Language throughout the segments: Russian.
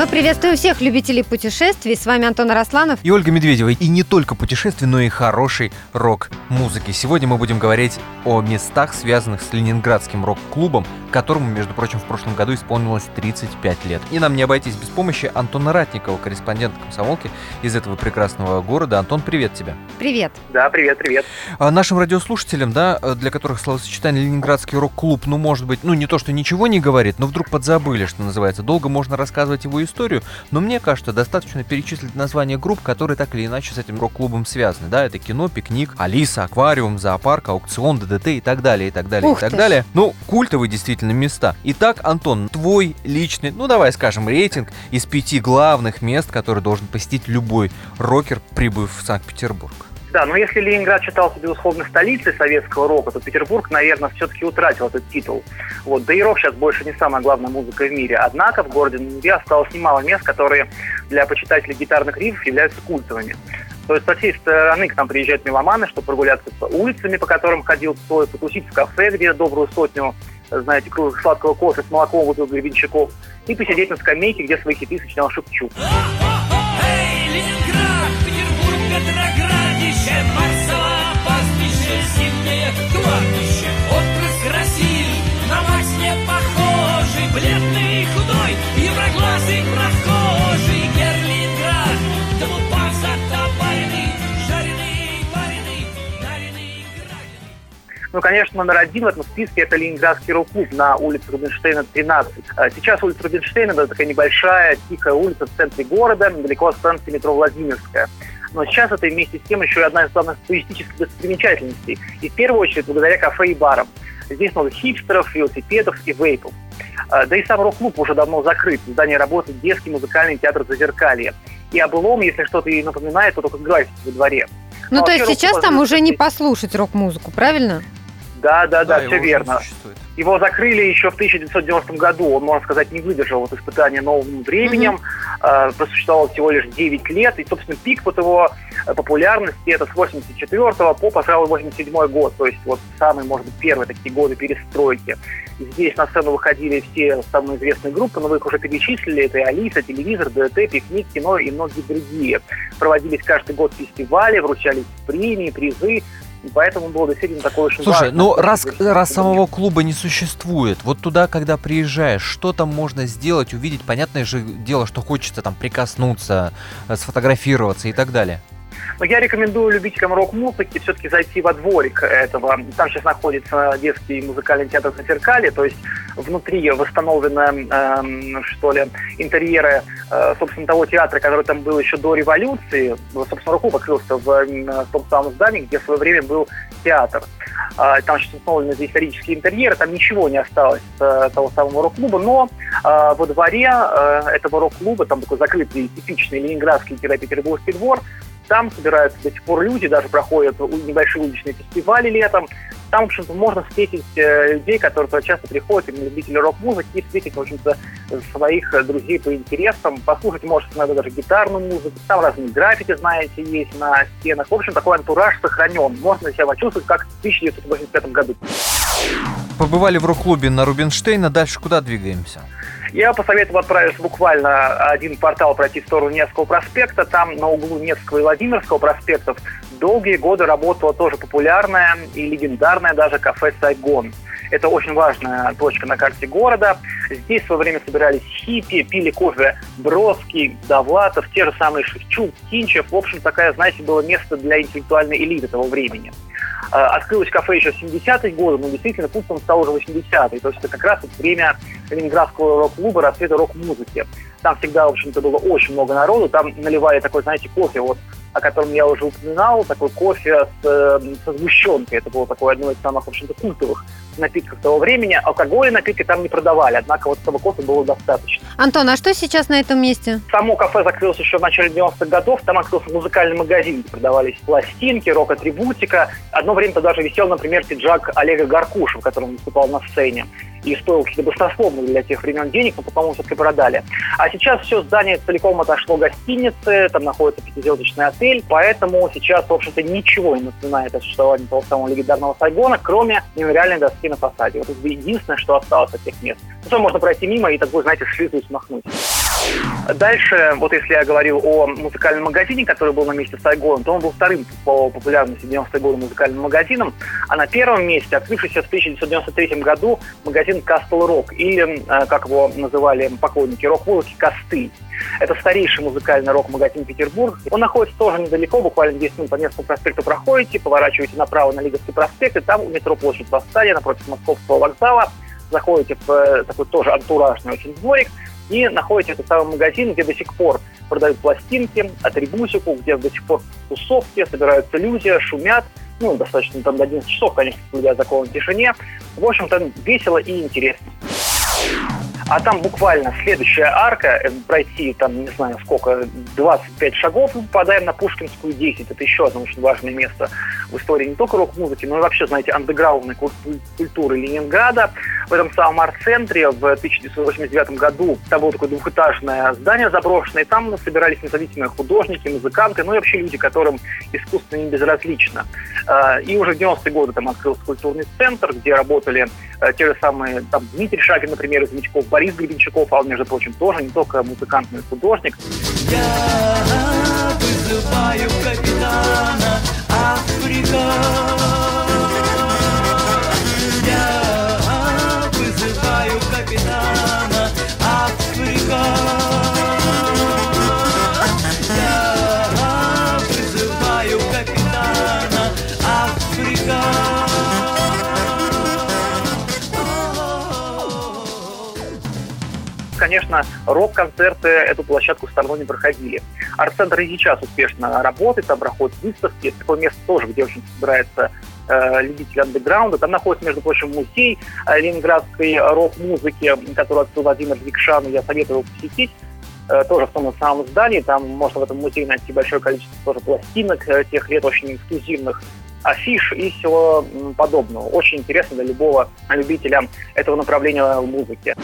Мы приветствуем всех любителей путешествий. С вами Антон Арасланов. И Ольга Медведева. И не только путешествий, но и хорошей рок-музыки. Сегодня мы будем говорить о местах, связанных с Ленинградским рок-клубом, которому, между прочим, в прошлом году исполнилось 35 лет. И нам не обойтись без помощи Антона Ратникова, корреспондента комсомолки из этого прекрасного города. Антон, привет тебе. Привет. Да, привет, привет. А нашим радиослушателям, да, для которых словосочетание Ленинградский рок-клуб, ну, может быть, ну, не то, что ничего не говорит, но вдруг подзабыли, что называется. Долго можно рассказывать его историю, но мне кажется, достаточно перечислить название групп, которые так или иначе с этим рок-клубом связаны. Да, это кино, пикник, Алиса, аквариум, зоопарк, аукцион, ДДТ и так далее, и так далее, Ух и так ты. далее. Ну, культовые действительно места. Итак, Антон, твой личный, ну давай скажем, рейтинг из пяти главных мест, которые должен посетить любой рокер, прибыв в Санкт-Петербург. Да, но если Ленинград считался, безусловно, столицей советского рока, то Петербург, наверное, все-таки утратил этот титул. Вот, да и рок сейчас больше не самая главная музыка в мире. Однако в городе Неве осталось немало мест, которые для почитателей гитарных рифов являются культовыми. То есть со всей стороны к нам приезжают меломаны, чтобы прогуляться по улицами, по которым ходил Цой, потусить в кафе, где добрую сотню, знаете, кружек сладкого кофе с молоком выпил гребенщиков, и посидеть на скамейке, где свои хиты сочинял Шевчук. Ну, конечно, номер один в этом списке это Ленинградский рок-клуб на улице Рубинштейна, 13. А Сейчас улица Рубинштейна это такая небольшая, тихая улица в центре города, недалеко от станции метро Владимирская. Но сейчас это вместе с тем еще и одна из главных туристических достопримечательностей. И в первую очередь благодаря кафе и барам. Здесь много хипстеров, велосипедов и вейпов. А, Да и сам рок-клуб уже давно закрыт. В здании работает детский музыкальный театр «Зазеркалье». И о былом, если что-то и напоминает, то только граффити во дворе. Ну, Ну, то вообще есть сейчас там уже не послушать рок-музыку, правильно? Да, да, да, его все верно. существует. Его закрыли еще в 1990 году. Он, можно сказать, не выдержал вот испытания новым временем. Э, просуществовал всего лишь 9 лет. И, собственно, пик вот его э, популярности это с 84 по, пожалуй, 87 год. То есть вот самые, может быть, первые такие годы перестройки. Здесь на сцену выходили все самые известные группы, но вы их уже перечислили. Это и Алиса, телевизор, ДТ, пикник, кино и многие другие. Проводились каждый год фестивали, вручались премии, призы. И поэтому было действительно такое очень Слушай, важное ну раз, раз самого клуба не существует, вот туда, когда приезжаешь, что там можно сделать, увидеть? Понятное же дело, что хочется там прикоснуться, э, сфотографироваться и так далее. Но я рекомендую любителям рок-музыки все-таки зайти во дворик этого. Там сейчас находится детский музыкальный театр на зеркале, то есть внутри восстановлены, эм, что ли, интерьеры, э, собственно, того театра, который там был еще до революции. Собственно, рок покрылся в, в том самом здании, где в свое время был театр. А, Там сейчас установлены исторические интерьеры, там ничего не осталось э, того самого рок-клуба, но э, во дворе э, этого рок-клуба, там такой закрытый типичный ленинградский петербургский двор, там собираются до сих пор люди, даже проходят небольшие уличные фестивали летом. Там, в общем-то, можно встретить э, людей, которые туда часто приходят, именно любители рок-музыки, и встретить, в общем-то, своих э, друзей по интересам. Послушать, может, иногда даже гитарную музыку. Там разные граффити, знаете, есть на стенах. В общем, такой антураж сохранен. Можно себя почувствовать, как в 1985 году. Побывали в рок-клубе на Рубинштейна, дальше куда двигаемся? Я посоветовал отправиться буквально один квартал пройти в сторону Невского проспекта. Там на углу Невского и Владимирского проспектов долгие годы работала тоже популярная и легендарная даже кафе «Сайгон». Это очень важная точка на карте города. Здесь в свое время собирались хиппи, пили кофе Бродский, Довлатов, те же самые Шевчук, Кинчев. В общем, такая, знаете, было место для интеллектуальной элиты того времени. Э, Открылось кафе еще в 70-е годы, но действительно пунктом стал уже 80-е. То есть это как раз время Ленинградского рок-клуба, расцвета рок-музыки. Там всегда, в общем-то, было очень много народу. Там наливали такой, знаете, кофе, вот, о котором я уже упоминал, такой кофе с, э, со сгущенкой. Это было такое одно из самых, в общем-то, культовых напитков того времени. Алкоголь напитки там не продавали, однако вот этого кофе было достаточно. Антон, а что сейчас на этом месте? Само кафе закрылось еще в начале 90-х годов. Там открылся музыкальный магазин, где продавались пластинки, рок-атрибутика. Одно время там даже висел, например, пиджак Олега Гаркуша, в котором он выступал на сцене. И стоил каких-то баснословных для тех времен денег, но потом все-таки продали. А сейчас все здание целиком отошло гостиницы, там находится пятизвездочный отель, поэтому сейчас, в общем-то, ничего не напоминает о существовании того самого легендарного Сайгона, кроме мемориальной доски на фасаде. Вот это единственное, что осталось от тех мест. Ну, можно пройти мимо и такой, знаете, слезу смахнуть. Дальше, вот если я говорил о музыкальном магазине, который был на месте Сайгона, то он был вторым по популярности 90-е годы музыкальным магазином, а на первом месте открывшийся в 1993 году магазин Castle Rock, или, э, как его называли поклонники рок-музыки, Костыль. Это старейший музыкальный рок-магазин Петербург. Он находится тоже недалеко, буквально 10 минут по Невскому проспекту проходите, поворачиваете направо на Лиговский проспект, и там у метро Площадь Восстания, напротив Московского вокзала, заходите в э, такой тоже антуражный очень дворик, и находите этот самый магазин, где до сих пор продают пластинки, атрибутику, где до сих пор тусовки, собираются люди, шумят, ну, достаточно там до 11 часов, конечно, соблюдая закон в тишине. В общем-то, весело и интересно. А там буквально следующая арка, э, пройти там, не знаю сколько, 25 шагов, мы попадаем на Пушкинскую 10. Это еще одно очень важное место в истории не только рок-музыки, но и вообще, знаете, андеграундной культуры Ленинграда. В этом самом арт-центре в 1989 году там было такое двухэтажное здание заброшенное, и там собирались независимые художники, музыканты, ну и вообще люди, которым искусство не безразлично. А, и уже в 90-е годы там открылся культурный центр, где работали э, те же самые, там, Дмитрий Шагин, например, из Мечков, Борис Гребенщиков, а он, между прочим, тоже не только музыкант, но и художник. Я вызываю капитана Африка. Конечно, рок-концерты эту площадку стороной не проходили. Арт-центр и сейчас успешно работает, там проходят выставки. Это такое место тоже, где очень собирается э, любители андеграунда. Там находится, между прочим, музей э, ленинградской рок-музыки, который открыл Владимир Викшан, я советую его посетить. Э, тоже в том же самом здании. Там можно в этом музее найти большое количество тоже пластинок э, тех лет, очень эксклюзивных афиш и всего подобного. Очень интересно для любого любителя этого направления музыки.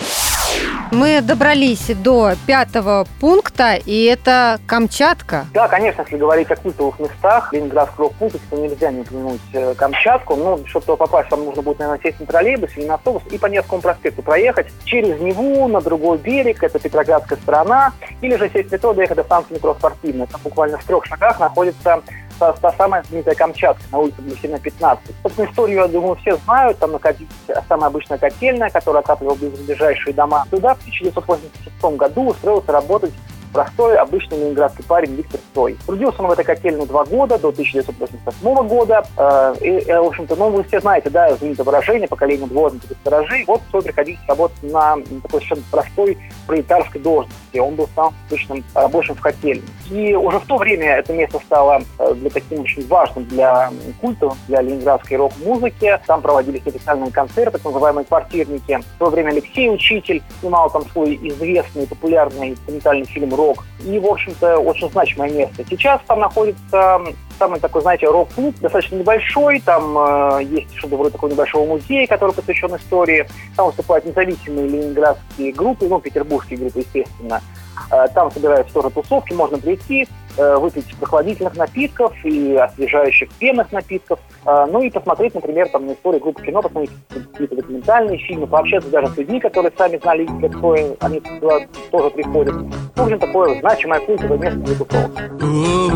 Мы добрались до пятого пункта, и это Камчатка. Да, конечно, если говорить о культовых местах Ленинградской рок-музыки, то нельзя не упомянуть э, Камчатку. Ну, чтобы попасть, вам нужно будет, наверное, сесть на троллейбус или на автобус и по Невскому проспекту проехать через Неву на другой берег, это Петроградская сторона, или же сесть в метро, доехать до станции метро Спортивная. Там буквально в трех шагах находится та, та самая знаменитая Камчатка на улице Блесина 15. Собственно, историю, я думаю, все знают. Там находилась самая обычная котельная, которая отапливала ближайшие дома. Туда в 1986 году устроился работать простой, обычный ленинградский парень Виктор Цой. Трудился он в этой котельной два года, до 1988 года. Э, И, э, в общем-то, ну, вы все знаете, да, знаменитое выражение поколение дворников и сторожей. Вот Цой приходилось работать на такой совершенно простой пролетарской должности. Он был самым обычным рабочим в котельной. И уже в то время это место стало э, для таким очень важным для культа, для ленинградской рок-музыки. Там проводились официальные концерты, так называемые квартирники. В то время Алексей Учитель снимал там свой известный, популярный документальный фильм «Рок». И, в общем-то, очень значимое место. Сейчас там находится самый такой, знаете, рок-клуб, достаточно небольшой, там э, есть что-то вроде такого небольшого музея, который посвящен истории, там выступают независимые ленинградские группы, ну, петербургские группы, естественно. Э, там собираются тоже тусовки, можно прийти, выпить прохладительных напитков и освежающих пенных напитков, э, ну и посмотреть, например, там на историю группы кино, посмотреть какие-то документальные фильмы, пообщаться даже с людьми, которые сами знали, какое они туда тоже приходят. В общем, такое значимое культовое место для тусовок. О,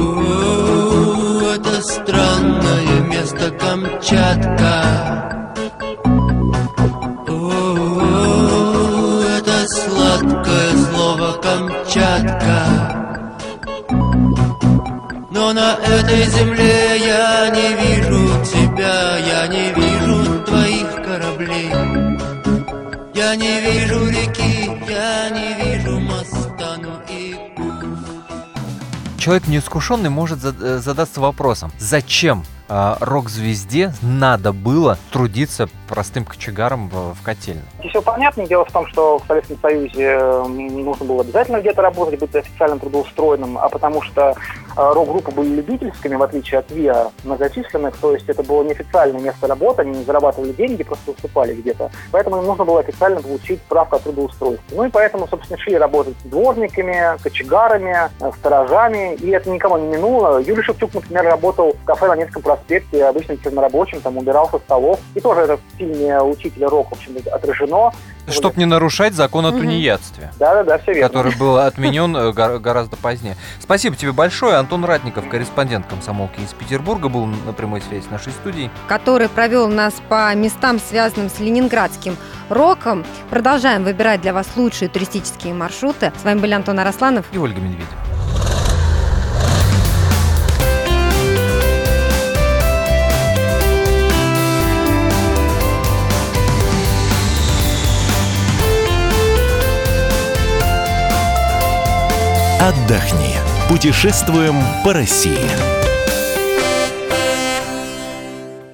это странное место Камчатка. О, Но на этой земле я не вижу тебя, я не вижу твоих кораблей. Я не вижу реки, я не вижу моста, ну и Человек неискушенный может э, задаться вопросом, зачем а, рок-звезде надо было трудиться простым кочегаром в, в котельной? Здесь все понятно. Дело в том, что в Советском Союзе м, нужно было обязательно где-то работать, быть официально трудоустроенным, а потому что э, рок-группы были любительскими, в отличие от ВИА, многочисленных, то есть это было неофициальное место работы, они не зарабатывали деньги, просто выступали где-то. Поэтому им нужно было официально получить справку о трудоустройстве. Ну и поэтому, собственно, шли работать дворниками, кочегарами, э, сторожами, и это никого не минуло. Юрий Шевчук, например, работал в кафе на Невском проспекте, обычным чернорабочим, там убирал со столов. И тоже это в фильме «Учителя рок», в общем отражено. Чтобы не нарушать закон о тунеядстве. Да-да-да, все верно. который был отменен э, гор- гораздо позднее. Спасибо тебе большое. Антон Ратников, корреспондент комсомолки из Петербурга, был на прямой связи с нашей студией. который провел нас по местам, связанным с ленинградским роком. Продолжаем выбирать для вас лучшие туристические маршруты. С вами были Антон Арасланов. И Ольга Медведева. Отдохни. Путешествуем по России.